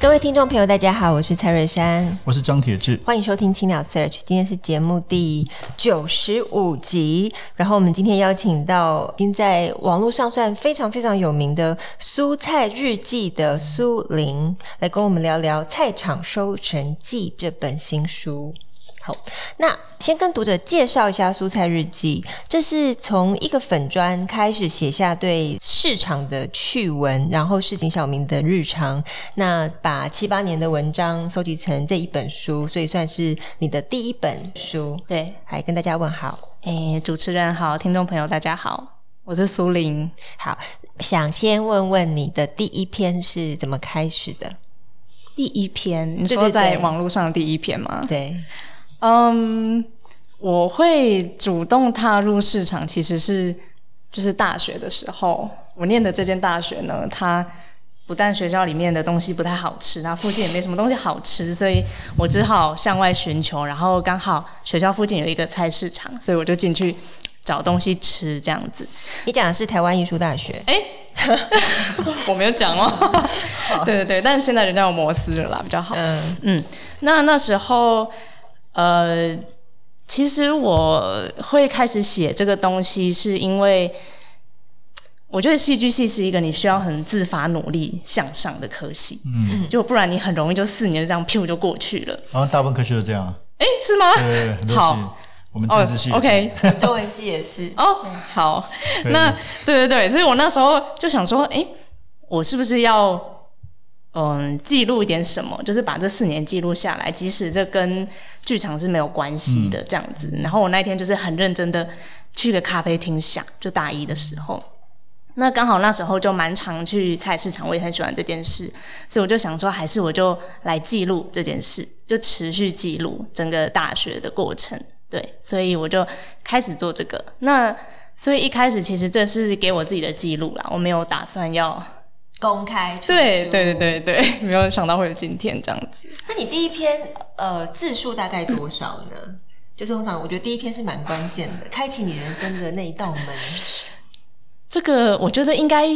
各位听众朋友，大家好，我是蔡瑞珊，我是张铁志，欢迎收听青鸟 Search，今天是节目第九十五集。然后我们今天邀请到已经在网络上算非常非常有名的“蔬菜日记”的苏玲，来跟我们聊聊《菜场收成记》这本新书。好，那先跟读者介绍一下《蔬菜日记》，这是从一个粉砖开始写下对市场的趣闻，然后市井小民的日常，那把七八年的文章收集成这一本书，所以算是你的第一本书。对，来跟大家问好。诶，主持人好，听众朋友大家好，我是苏玲。好，想先问问你的第一篇是怎么开始的？第一篇，你说在网络上第一篇吗？对，对，对。嗯，um, 我会主动踏入市场，其实是就是大学的时候，我念的这间大学呢，它不但学校里面的东西不太好吃，它附近也没什么东西好吃，所以我只好向外寻求，然后刚好学校附近有一个菜市场，所以我就进去找东西吃，这样子。你讲的是台湾艺术大学？哎，我没有讲哦。好对对对，但是现在人家有摩斯了啦，比较好。嗯嗯，那那时候。呃，其实我会开始写这个东西，是因为我觉得戏剧系是一个你需要很自发努力向上的科系，嗯，就不然你很容易就四年这样屁股就过去了。然后大部分科系都这样，哎，是吗？对对对，好，我们政治系，OK，中文系也是。哦，好，那对对对，所以我那时候就想说，哎，我是不是要？嗯，记录一点什么，就是把这四年记录下来，即使这跟剧场是没有关系的这样子。然后我那天就是很认真的去个咖啡厅想，就大一的时候，那刚好那时候就蛮常去菜市场，我也很喜欢这件事，所以我就想说，还是我就来记录这件事，就持续记录整个大学的过程。对，所以我就开始做这个。那所以一开始其实这是给我自己的记录啦，我没有打算要。公开出对对对对对，没有想到会有今天这样子。那你第一篇呃字数大概多少呢？嗯、就是通常我觉得第一篇是蛮关键的，开启你人生的那一道门。这个我觉得应该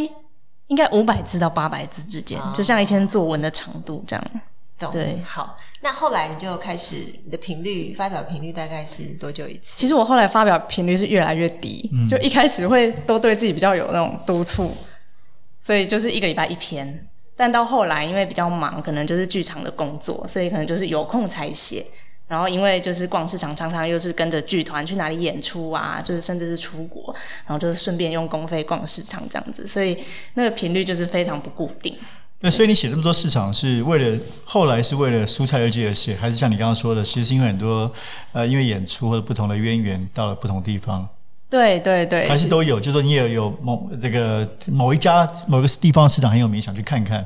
应该五百字到八百字之间，哦、就像一篇作文的长度这样。懂对，好。那后来你就开始你的频率发表频率大概是多久一次？其实我后来发表频率是越来越低，嗯、就一开始会都对自己比较有那种督促。所以就是一个礼拜一篇，但到后来因为比较忙，可能就是剧场的工作，所以可能就是有空才写。然后因为就是逛市场，常常又是跟着剧团去哪里演出啊，就是甚至是出国，然后就是顺便用公费逛市场这样子，所以那个频率就是非常不固定。那所以你写这么多市场是为了后来是为了蔬菜日记而写，还是像你刚刚说的，其实是因为很多呃因为演出或者不同的渊源到了不同地方？对对对，还是都有，就是说你也有某这个某一家某一个地方市场很有名，想去看看。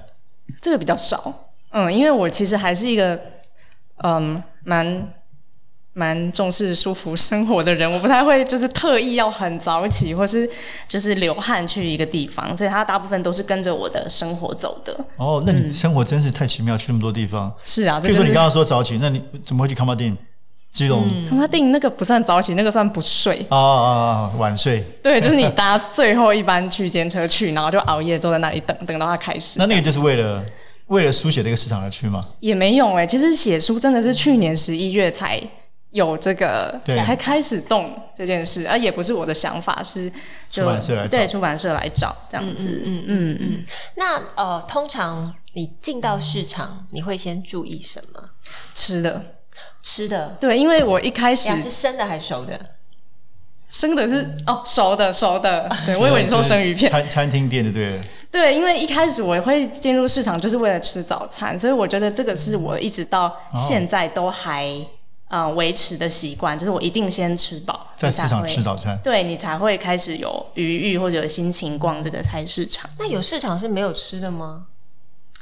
这个比较少，嗯，因为我其实还是一个嗯蛮蛮重视舒服生活的人，我不太会就是特意要很早起，或是就是流汗去一个地方，所以它大部分都是跟着我的生活走的。哦，那你生活真是太奇妙，嗯、去那么多地方。是啊，譬如说你刚刚说早起，那你怎么会去康巴丁？基隆，他妈订那个不算早起，那个算不睡哦哦哦！晚睡。对，就是你搭最后一班区间车去，然后就熬夜坐在那里等，等到它开始。那那个就是为了为了书写这个市场而去吗？也没有哎、欸，其实写书真的是去年十一月才有这个，才开始动这件事，而、啊、也不是我的想法，是就出版社来找，对出版社来找这样子。嗯嗯嗯嗯。嗯那呃，通常你进到市场，你会先注意什么？吃的。吃的对，因为我一开始是生的还是熟的？生的是哦，熟的熟的。对，我以为你说生鱼片。餐餐厅店的对。对，因为一开始我会进入市场就是为了吃早餐，所以我觉得这个是我一直到现在都还嗯维持的习惯，就是我一定先吃饱，在市场吃早餐，对你才会开始有余裕或者有心情逛这个菜市场。那有市场是没有吃的吗？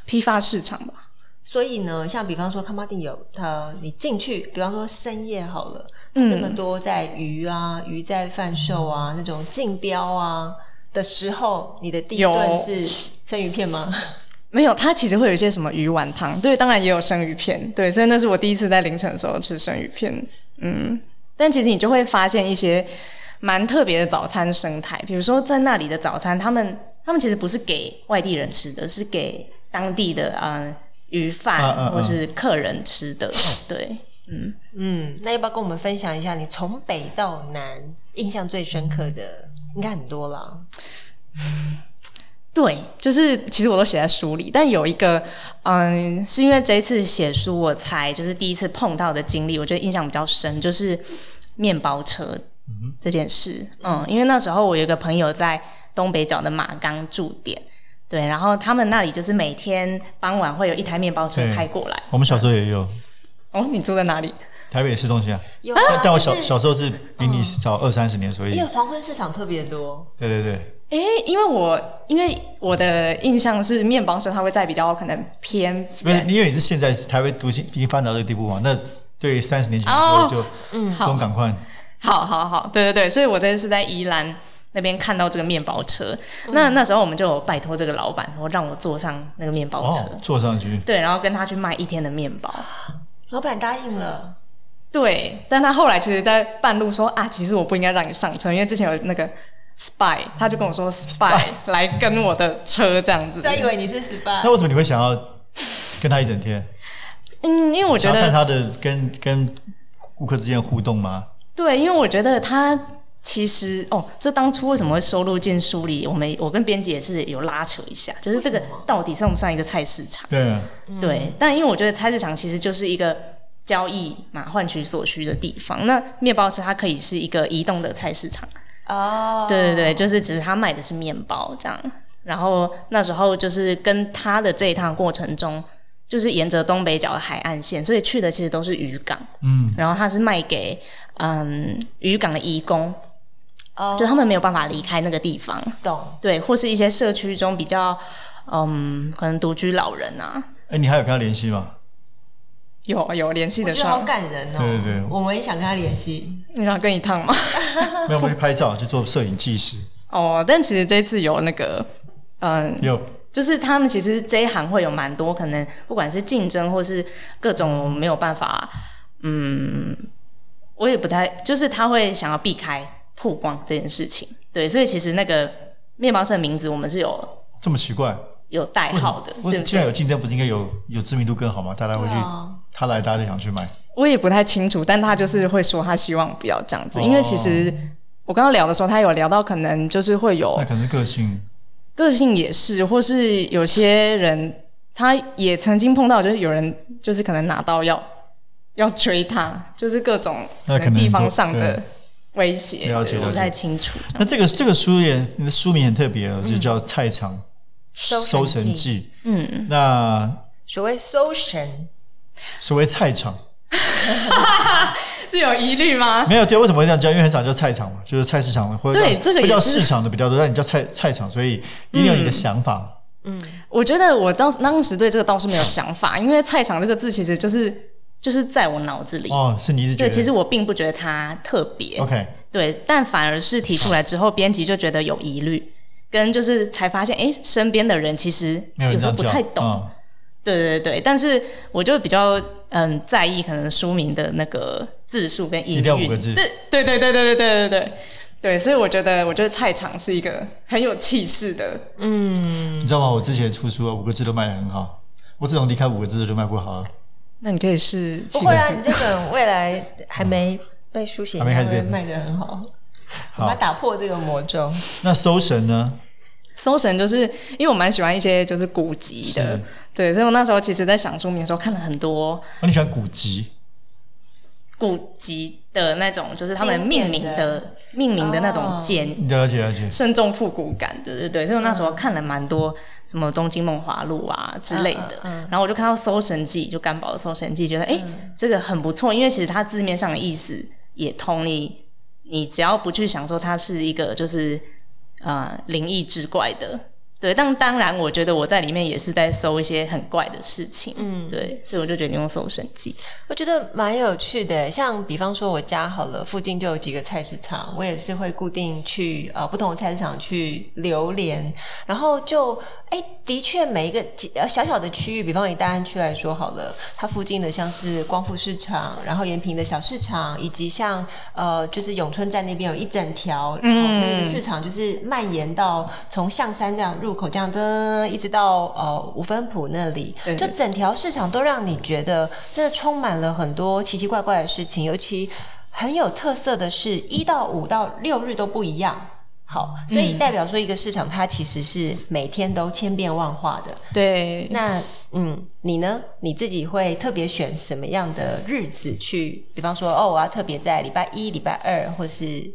批发市场吧。所以呢，像比方说，康巴丁有它，你进去，比方说深夜好了，嗯，这么多在鱼啊，鱼在贩售啊，那种竞标啊的时候，你的第一顿是生鱼片吗？没有，它其实会有一些什么鱼丸汤，对，当然也有生鱼片，对，所以那是我第一次在凌晨的时候吃生鱼片，嗯，但其实你就会发现一些蛮特别的早餐生态，比如说在那里的早餐，他们他们其实不是给外地人吃的，是给当地的嗯。鱼贩或是客人吃的，啊啊啊对，嗯嗯，那要不要跟我们分享一下，你从北到南印象最深刻的？应该很多了。对，就是其实我都写在书里，但有一个，嗯，是因为这一次写书，我才就是第一次碰到的经历，我觉得印象比较深，就是面包车这件事。嗯，因为那时候我有一个朋友在东北角的马岗驻点。对，然后他们那里就是每天傍晚会有一台面包车开过来。我们小时候也有。哦，你住在哪里？台北市中心啊。有啊。但我小小时候是比你早二三十年，所以。因为黄昏市场特别多。对对对。哎，因为我因为我的印象是面包车它会在比较可能偏。因为因为你是现在台北独行已经发展到这个地步嘛，那对三十年前的时候就嗯，不用赶快。好好好，对对对，所以我这次是在宜兰。那边看到这个面包车，嗯、那那时候我们就有拜托这个老板说让我坐上那个面包车，哦，坐上去，对，然后跟他去卖一天的面包。老板答应了，对，但他后来其实，在半路说啊，其实我不应该让你上车，因为之前有那个 spy，他就跟我说 spy 来跟我的车这样子，他以为你是 spy。那为什么你会想要跟他一整天？嗯，因为我觉得看他的跟跟顾客之间互动吗？对，因为我觉得他。其实哦，这当初为什么会收录进书里？我们我跟编辑也是有拉扯一下，就是这个到底算不算一个菜市场？对啊，对。但因为我觉得菜市场其实就是一个交易嘛，换取所需的地方。那面包车它可以是一个移动的菜市场哦。对对对，就是只是他卖的是面包这样。然后那时候就是跟他的这一趟过程中，就是沿着东北角的海岸线，所以去的其实都是渔港。嗯。然后他是卖给嗯渔港的移工。Oh, 就他们没有办法离开那个地方，懂？对，或是一些社区中比较，嗯，可能独居老人啊。哎、欸，你还有跟他联系吗？有有联系的时候，好感人哦。对对对，我们也想跟他联系。你想跟一趟吗？没有，我们去拍照，去做摄影纪实。哦，但其实这次有那个，嗯，有，就是他们其实这一行会有蛮多可能，不管是竞争或是各种没有办法，嗯，我也不太，就是他会想要避开。曝光这件事情，对，所以其实那个面包车的名字我们是有这么奇怪，有代号的。既然有竞争，不是应该有有知名度更好吗？大家会去，啊、他来，大家就想去买。我也不太清楚，但他就是会说他希望不要这样子，哦、因为其实我刚刚聊的时候，他有聊到可能就是会有，那可能是个性，个性也是，或是有些人他也曾经碰到，就是有人就是可能拿刀要要追他，就是各种地方上的。威胁，了解，不太清楚。那这个这个书也，书名很特别哦，就叫《菜场收成记》。嗯，那所谓收成，所谓菜场，是有疑虑吗？没有，对，为什么会这样叫？因为很少叫菜场嘛，就是菜市场或者对这个也叫市场的比较多，但你叫菜菜场，所以一定有你的想法。嗯，我觉得我当当时对这个倒是没有想法，因为菜场这个字其实就是。就是在我脑子里哦，是你是觉得？对，其实我并不觉得它特别。OK，对，但反而是提出来之后，编辑就觉得有疑虑，跟就是才发现，哎，身边的人其实有时候不太懂。哦、对对对，但是我就比较嗯在意可能书名的那个字数跟音韵。五个字。对对对对对对对对对对，所以我觉得我觉得菜场是一个很有气势的。嗯，你知道吗？我之前出书五个字都卖得很好，我自从离开五个字就卖不好了。那你可以试不会啊，你这本未来还没被书写，还没开始卖得很好，好，我们要打破这个魔咒。那搜神呢？搜神就是因为我蛮喜欢一些就是古籍的，对，所以我那时候其实在想书名的时候看了很多。哦，你喜欢古籍？古籍的那种，就是他们命名的。命名的那种简，了解了解，慎重复古感，对对对，所以我那时候看了蛮多什么《东京梦华录》啊之类的，然后我就看到《搜神记》，就甘宝的《搜神记》，觉得哎，这个很不错，因为其实它字面上的意思也通，你你只要不去想说它是一个就是呃灵异之怪的对，但当然，我觉得我在里面也是在搜一些很怪的事情，嗯，对，所以我就决定用搜神记。我觉得蛮有趣的，像比方说我家好了，附近就有几个菜市场，我也是会固定去呃不同的菜市场去流连，然后就哎，的确每一个呃小小的区域，比方以大安区来说好了，它附近的像是光复市场，然后延平的小市场，以及像呃就是永春站那边有一整条，然后那个市场就是蔓延到从象山这样。入口这样的，一直到呃五分埔那里，就整条市场都让你觉得真的充满了很多奇奇怪怪的事情。尤其很有特色的是，一到五到六日都不一样。好，所以代表说一个市场它其实是每天都千变万化的。对，那嗯，你呢？你自己会特别选什么样的日子去？比方说，哦，我要特别在礼拜一、礼拜二，或是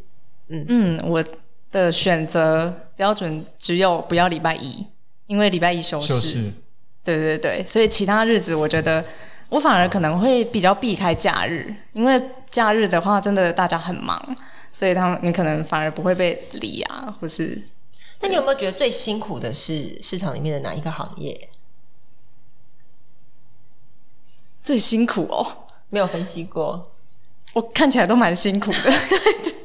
嗯嗯，我。的选择标准只有不要礼拜一，因为礼拜一休市。休市。对对对，所以其他日子我觉得我反而可能会比较避开假日，因为假日的话真的大家很忙，所以他们你可能反而不会被理啊，或是。那你有没有觉得最辛苦的是市场里面的哪一个行业？最辛苦哦，没有分析过，我看起来都蛮辛苦的。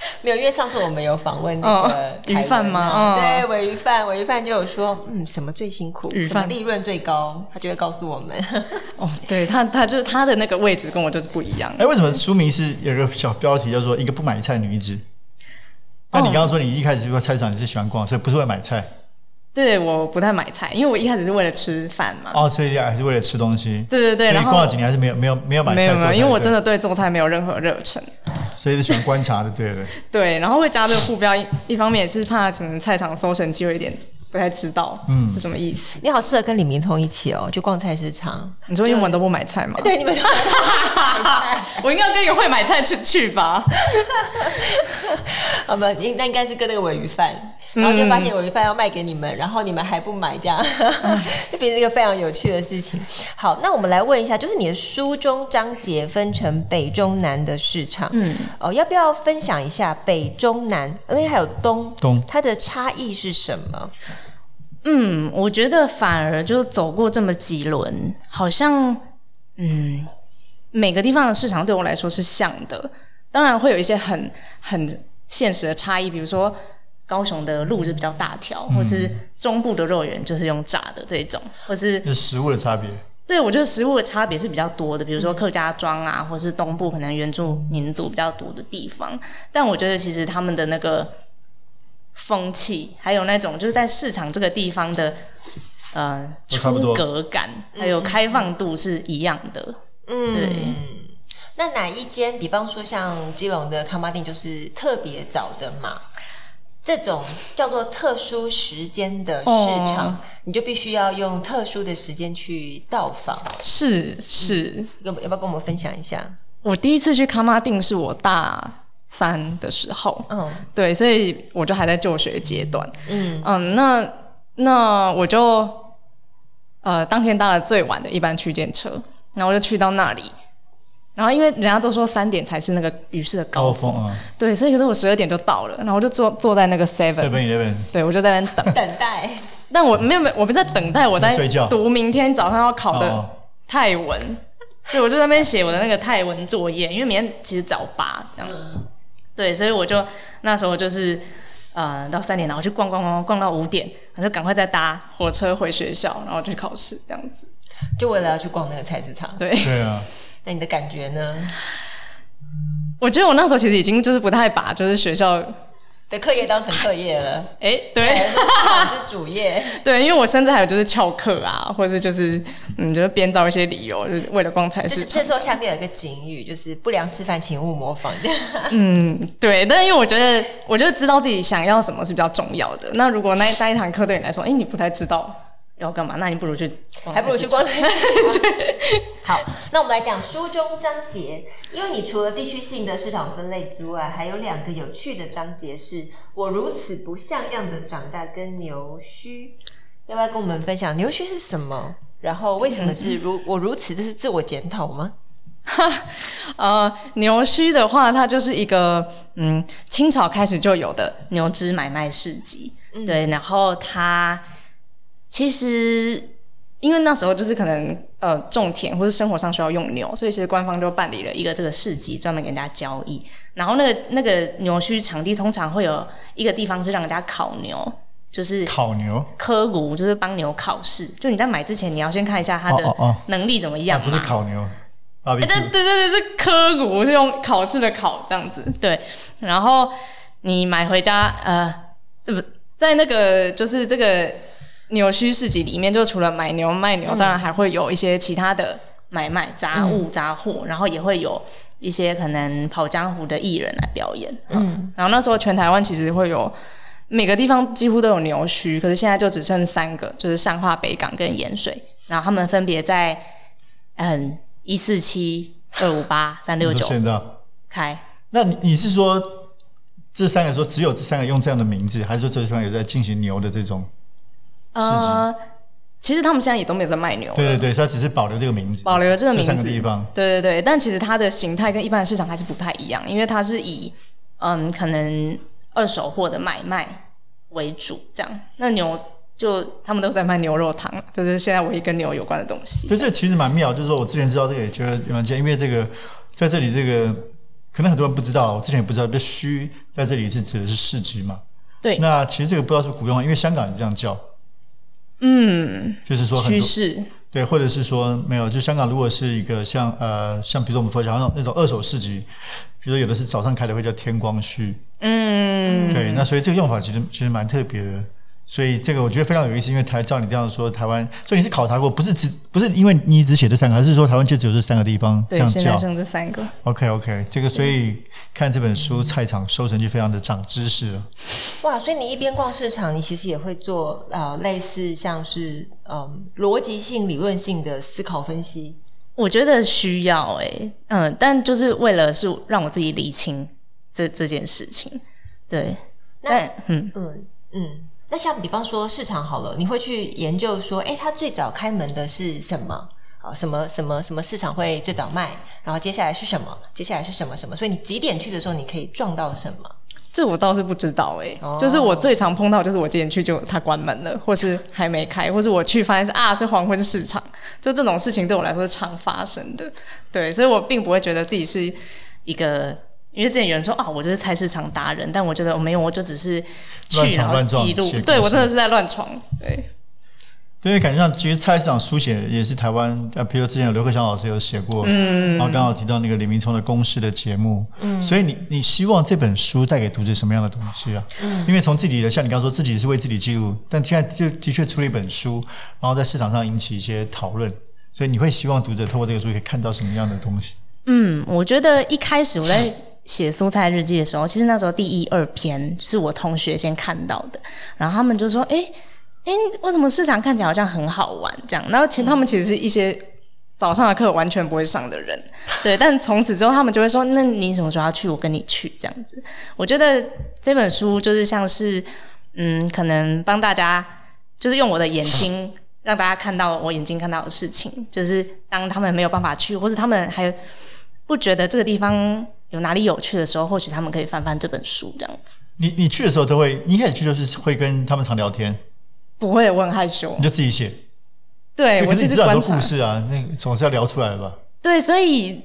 没有，因为上次我们有访问那个鱼贩吗？对，尾鱼贩，尾鱼贩就有说，嗯，什么最辛苦？什么利润最高？他就会告诉我们。哦，对他，他就是他的那个位置跟我就是不一样。哎，为什么书名是有个小标题叫做“一个不买菜女子”？那你刚刚说你一开始去过菜场，你是喜欢逛，所以不是为了买菜。对，我不太买菜，因为我一开始是为了吃饭嘛。哦，所以还是为了吃东西。对对对，所以逛了几年还是没有没有没有买菜。没有没有，因为我真的对做菜没有任何热忱。所以是喜欢观察的，对了。对，然后会加这个副标，一方面也是怕可能菜场搜神机会有点不太知道，嗯，是什么意思。你好，适合跟李明聪一起哦，就逛菜市场。你说英文都不买菜吗？对，你们。我应该跟一个会买菜去去吧？好吧，应那应该是跟那个尾鱼贩。然后就发现我一饭要卖给你们，然后你们还不买，这样 就变成一个非常有趣的事情。好，那我们来问一下，就是你的书中章节分成北中南的市场，嗯，哦，要不要分享一下北中南，而且还有东东，它的差异是什么？嗯，我觉得反而就走过这么几轮，好像嗯，每个地方的市场对我来说是像的，当然会有一些很很现实的差异，比如说。高雄的路是比较大条，或是中部的肉圆就是用炸的这种，或是是食物的差别。对，我觉得食物的差别是比较多的，比如说客家庄啊，或是东部可能原住民族比较多的地方。但我觉得其实他们的那个风气，还有那种就是在市场这个地方的呃出格感，还有开放度是一样的。嗯，对。那哪一间，比方说像基隆的康巴丁，就是特别早的嘛？这种叫做特殊时间的市场，哦、你就必须要用特殊的时间去到访。是是，要不要跟我们分享一下？我第一次去卡马定是我大三的时候，嗯，对，所以我就还在就学阶段，嗯嗯，那那我就呃当天搭了最晚的一班区间车，然后我就去到那里。然后因为人家都说三点才是那个鱼市的高峰，高峰啊，对，所以可是我十二点就到了，然后我就坐坐在那个 seven seven eleven，对我就在那边等。等待。但我没有没有，我不在等待，我在读明天早上要考的泰文，对，我就在那边写我的那个泰文作业，因为明天其实早八这样，对，所以我就那时候就是呃到三点，然后去逛逛逛逛到五点，我就赶快再搭火车回学校，然后去考试这样子，就为了要去逛那个菜市场，对。对啊。那你的感觉呢？我觉得我那时候其实已经就是不太把就是学校的课业当成课业了。哎，对，是主业。对，因为我甚至还有就是翘课啊，或者就是嗯，就是编造一些理由，就是为了逛菜市场。这时候下面有一个警语，就是不良示范，请勿模仿。嗯，对。但是因为我觉得，我觉得知道自己想要什么是比较重要的。那如果那那一堂课对你来说，哎，你不太知道。要干嘛？那你不如去，还不如去逛菜市场。好，那我们来讲书中章节，因为你除了地区性的市场分类之外，还有两个有趣的章节是“我如此不像样的长大”跟“牛须”，要不要跟我们分享牛须是什么？然后为什么是如我如此？这是自我检讨吗？哈 呃，牛须的话，它就是一个嗯，清朝开始就有的牛只买卖市集。嗯、对，然后他其实因为那时候就是可能呃种田或者生活上需要用牛，所以其实官方就办理了一个这个市集，专门给人家交易。然后那个那个牛墟场地通常会有一个地方是让人家烤牛。就是烤牛，科骨就是帮牛考试。就你在买之前，你要先看一下它的能力怎么样嘛。不是烤牛，啊，对对对对，是科骨，是用考试的考这样子。对，然后你买回家，呃，不在那个就是这个牛墟市集里面，就除了买牛卖牛，当然还会有一些其他的买卖杂物杂货，然后也会有一些可能跑江湖的艺人来表演。嗯，然后那时候全台湾其实会有。每个地方几乎都有牛墟，可是现在就只剩三个，就是上化、北港跟盐水。然后他们分别在嗯一四七、二五八、三六九开。那你你是说这三个说只有这三个用这样的名字，还是说这地方有在进行牛的这种？呃，其实他们现在也都没有在卖牛。对对对，他只是保留这个名字，保留了这个名字。这三个地方。对对对，但其实它的形态跟一般的市场还是不太一样，因为它是以嗯可能。二手货的买卖为主，这样，那牛就他们都在卖牛肉汤，这是现在唯一跟牛有关的东西。对，这其实蛮妙，就是说我之前知道这个也觉得蛮奇，因为这个在这里这个可能很多人不知道，我之前也不知道，这虚在这里是指的是市集嘛？对。那其实这个不知道是不是古用，因为香港也是这样叫。嗯。就是说很多。趋势。对，或者是说没有，就香港如果是一个像呃像比如说我们佛教那种那种二手市集，比如说有的是早上开的会叫天光墟。嗯，对，那所以这个用法其实其实蛮特别的，所以这个我觉得非常有意思，因为台照你这样说，台湾，所以你是考察过，不是只不是因为你只写这三个，还是说台湾就只有这三个地方这样叫？对，现在剩这三个。OK OK，这个所以看这本书菜场收成就非常的长知识了。哇，所以你一边逛市场，你其实也会做呃类似像是嗯逻辑性、理论性的思考分析。我觉得需要哎、欸，嗯，但就是为了是让我自己理清。这这件事情，对，那嗯嗯嗯，那像比方说市场好了，你会去研究说，哎，它最早开门的是什么？啊，什么什么什么市场会最早卖？然后接下来是什么？接下来是什么什么？所以你几点去的时候，你可以撞到什么？这我倒是不知道哎、哦，就是我最常碰到，就是我几点去就它关门了，或是还没开，或是我去发现是啊是黄昏市场，就这种事情对我来说是常发生的。对，所以我并不会觉得自己是一个。因为之前有人说啊，我就是菜市场达人，但我觉得我没有，我就只是去然后记录。对，我真的是在乱闯。对，因为感觉上其实菜市场书写也是台湾呃，比如之前有刘克襄老师有写过，嗯，然后刚好提到那个李明璁的公式的节目，嗯，所以你你希望这本书带给读者什么样的东西啊？嗯，因为从自己的像你刚刚说自己是为自己记录，但现在就的确出了一本书，然后在市场上引起一些讨论，所以你会希望读者透过这个书可以看到什么样的东西？嗯，我觉得一开始我在。写蔬菜日记的时候，其实那时候第一二篇是我同学先看到的，然后他们就说：“哎、欸，哎、欸，为什么市场看起来好像很好玩？”这样，然后其实他们其实是一些早上的课完全不会上的人，对。但从此之后，他们就会说：“那你什么时候要去？我跟你去。”这样子，我觉得这本书就是像是，嗯，可能帮大家就是用我的眼睛 让大家看到我眼睛看到的事情，就是当他们没有办法去，或是他们还不觉得这个地方。有哪里有趣的时候，或许他们可以翻翻这本书，这样子。你你去的时候都会，你一开始去就是会跟他们常聊天？不会，我很害羞。你就自己写。对，我其实很多故事啊，那总是要聊出来的吧？对，所以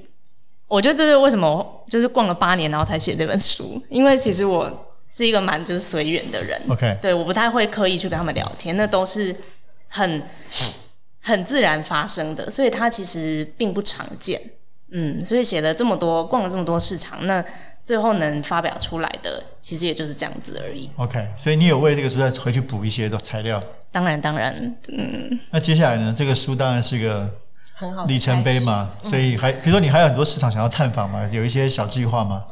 我觉得这是为什么，就是逛了八年然后才写这本书，因为其实我是一个蛮就是随缘的人。OK，对，我不太会刻意去跟他们聊天，那都是很很自然发生的，所以它其实并不常见。嗯，所以写了这么多，逛了这么多市场，那最后能发表出来的，其实也就是这样子而已。OK，所以你有为这个书再回去补一些的材料？当然，当然，嗯。那接下来呢？这个书当然是个很好里程碑嘛，所以还比如说你还有很多市场想要探访吗？有一些小计划吗？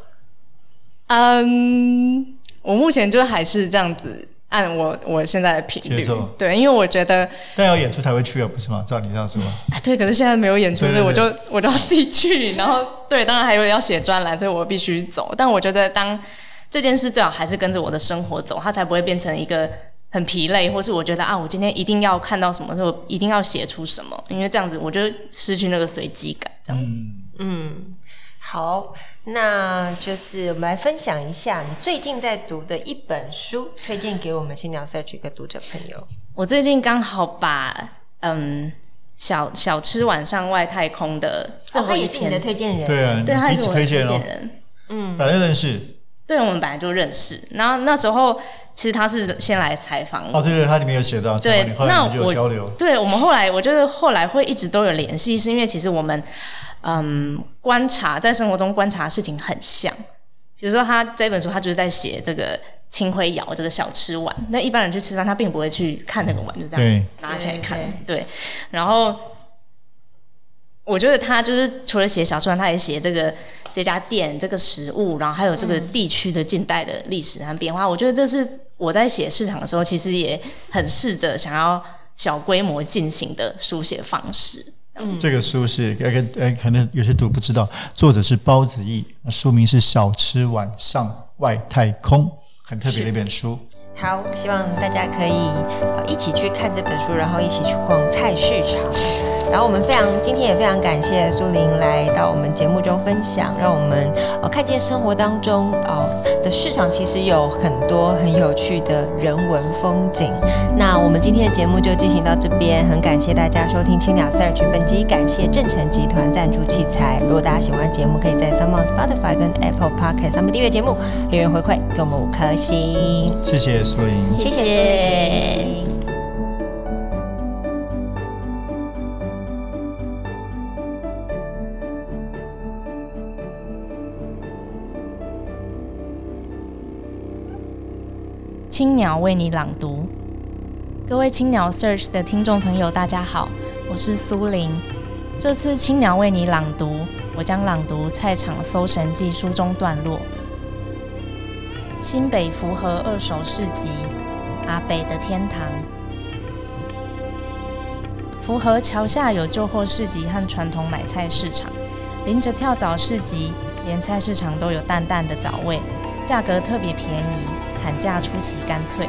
嗯，我目前就还是这样子。按我我现在的频率，对，因为我觉得，但要演出才会去啊，不是吗？照你这样说，啊，对，可是现在没有演出，所以我就我就要自己去，然后对，当然还有要写专栏，所以我必须走。但我觉得，当这件事最好还是跟着我的生活走，它才不会变成一个很疲累，或是我觉得啊，我今天一定要看到什么，就一定要写出什么，因为这样子我就失去那个随机感。这样，嗯嗯，好。那就是我们来分享一下你最近在读的一本书，推荐给我们青鸟 Search 一个读者朋友。我最近刚好把嗯小小吃晚上外太空的最后一篇，哦、也是你的推荐人，对啊，对，他是我的推荐人，嗯，本来就认识，对，我们本来就认识。然后那时候其实他是先来采访我，哦，对对，他里面有写到，对，那我交流，对我们后来，我就是后来会一直都有联系，是因为其实我们。嗯，观察在生活中观察的事情很像，比如说他这本书，他就是在写这个青灰窑这个小吃碗。那一般人去吃饭，他并不会去看那个碗，就这样拿起来看。对，对，然后我觉得他就是除了写小吃碗，他也写这个这家店这个食物，然后还有这个地区的近代的历史和变化。我觉得这是我在写市场的时候，其实也很试着想要小规模进行的书写方式。嗯，这个书是可能有些读不知道，作者是包子义，书名是《小吃晚上外太空》，很特别的一本书。好，希望大家可以呃一起去看这本书，然后一起去逛菜市场。然后我们非常今天也非常感谢苏玲来到我们节目中分享，让我们呃看见生活当中哦的市场其实有很多很有趣的人文风景。那我们今天的节目就进行到这边，很感谢大家收听青鸟 Search，本集感谢正成集团赞助器材。如果大家喜欢节目，可以在 s o m e o n Spotify 跟 Apple Podcast 上面订阅节目，留言回馈给我们五颗星。谢谢苏玲，谢谢。青鸟为你朗读，各位青鸟 Search 的听众朋友，大家好，我是苏玲。这次青鸟为你朗读，我将朗读《菜场搜神记》书中段落。新北福和二手市集，阿北的天堂。福和桥下有旧货市集和传统买菜市场，临着跳蚤市集，连菜市场都有淡淡的藻味，价格特别便宜。砍价出奇干脆，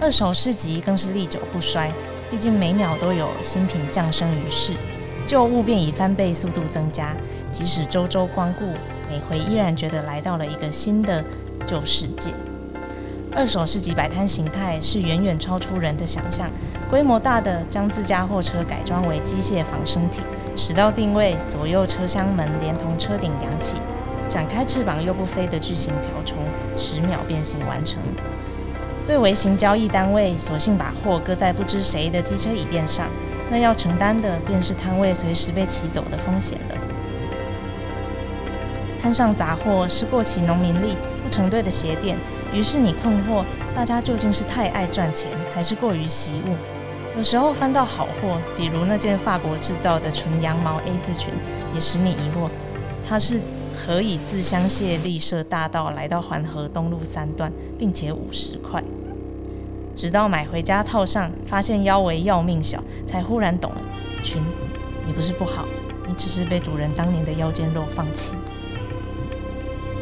二手市集更是历久不衰，毕竟每秒都有新品降生于世，旧物便以翻倍速度增加。即使周周光顾，每回依然觉得来到了一个新的旧世界。二手市集摆摊形态是远远超出人的想象，规模大的将自家货车改装为机械防身体，驶到定位，左右车厢门连同车顶扬起。展开翅膀又不飞的巨型瓢虫，十秒变形完成。最微型交易单位索性把货搁在不知谁的机车椅垫上，那要承担的便是摊位随时被骑走的风险了。摊上杂货是过期农民历、不成对的鞋垫，于是你困惑：大家究竟是太爱赚钱，还是过于惜物？有时候翻到好货，比如那件法国制造的纯羊毛 A 字裙，也使你疑惑：它是？何以自香榭丽舍大道来到环河东路三段，并且五十块？直到买回家套上，发现腰围要命小，才忽然懂了。群，你不是不好，你只是被主人当年的腰间肉放弃。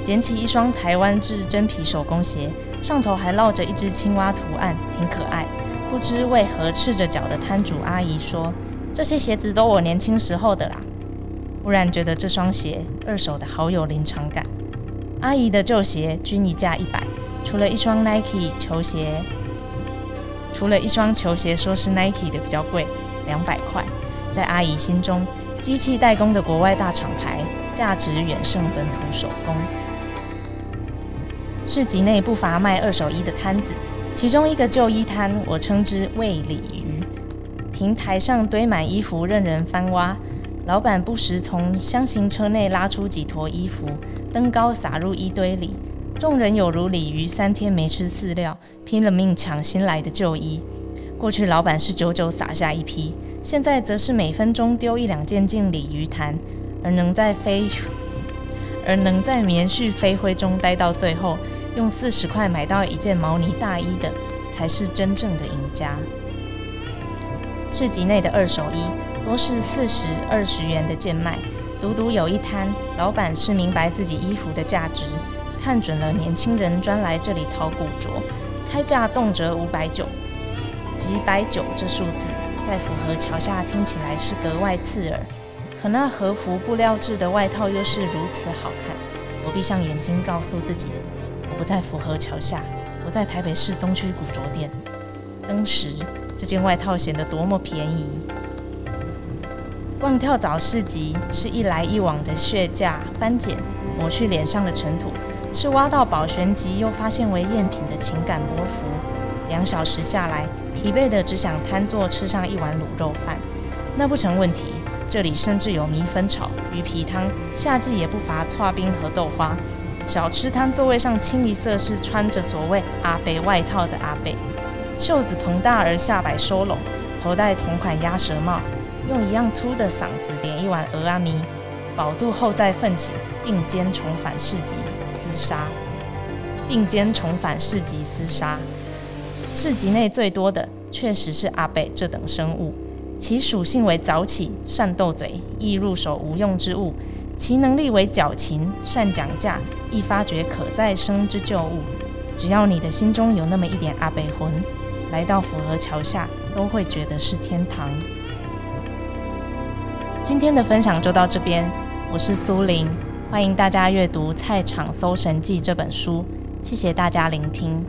捡起一双台湾制真皮手工鞋，上头还烙着一只青蛙图案，挺可爱。不知为何赤着脚的摊主阿姨说：“这些鞋子都我年轻时候的啦。”忽然觉得这双鞋二手的好有临场感。阿姨的旧鞋均一价一百，除了一双 Nike 球鞋，除了一双球鞋说是 Nike 的比较贵，两百块。在阿姨心中，机器代工的国外大厂牌价值远胜本土手工。市集内不乏卖二手衣的摊子，其中一个旧衣摊，我称之为鲤鱼。平台上堆满衣服，任人翻挖。老板不时从箱型车内拉出几坨衣服，登高撒入衣堆里。众人有如鲤鱼，三天没吃饲料，拼了命抢新来的旧衣。过去老板是久久撒下一批，现在则是每分钟丢一两件进鲤鱼潭，而能在飞，而能在棉絮飞灰中待到最后，用四十块买到一件毛呢大衣的，才是真正的赢家。市集内的二手衣。多是四十二十元的贱卖，独独有一摊，老板是明白自己衣服的价值，看准了年轻人专来这里淘古着，开价动辄五百九，几百九这数字在福和桥下听起来是格外刺耳，可那和服布料制的外套又是如此好看，我闭上眼睛，告诉自己，我不在福和桥下，我在台北市东区古着店。当时这件外套显得多么便宜。逛跳蚤市集是一来一往的血价翻检，抹去脸上的尘土，是挖到宝玄级又发现为赝品的情感波幅。两小时下来，疲惫的只想瘫坐吃上一碗卤肉饭，那不成问题。这里甚至有米粉炒、鱼皮汤，夏季也不乏剉冰和豆花。小吃摊座位上清一色是穿着所谓阿伯外套的阿伯，袖子膨大而下摆收拢，头戴同款鸭舌帽，用一样粗的嗓子点一碗蚵仔面，饱肚后再奋起并肩重返市集厮杀，并肩重返市集厮杀。市集内最多的确实是阿伯这等生物。其属性为早起、善斗嘴、易入手无用之物；其能力为矫情、善讲价、易发掘可再生之旧物。只要你的心中有那么一点阿伯魂，来到府河桥下都会觉得是天堂。今天的分享就到这边，我是苏玲，欢迎大家阅读《菜场搜神记》这本书，谢谢大家聆听。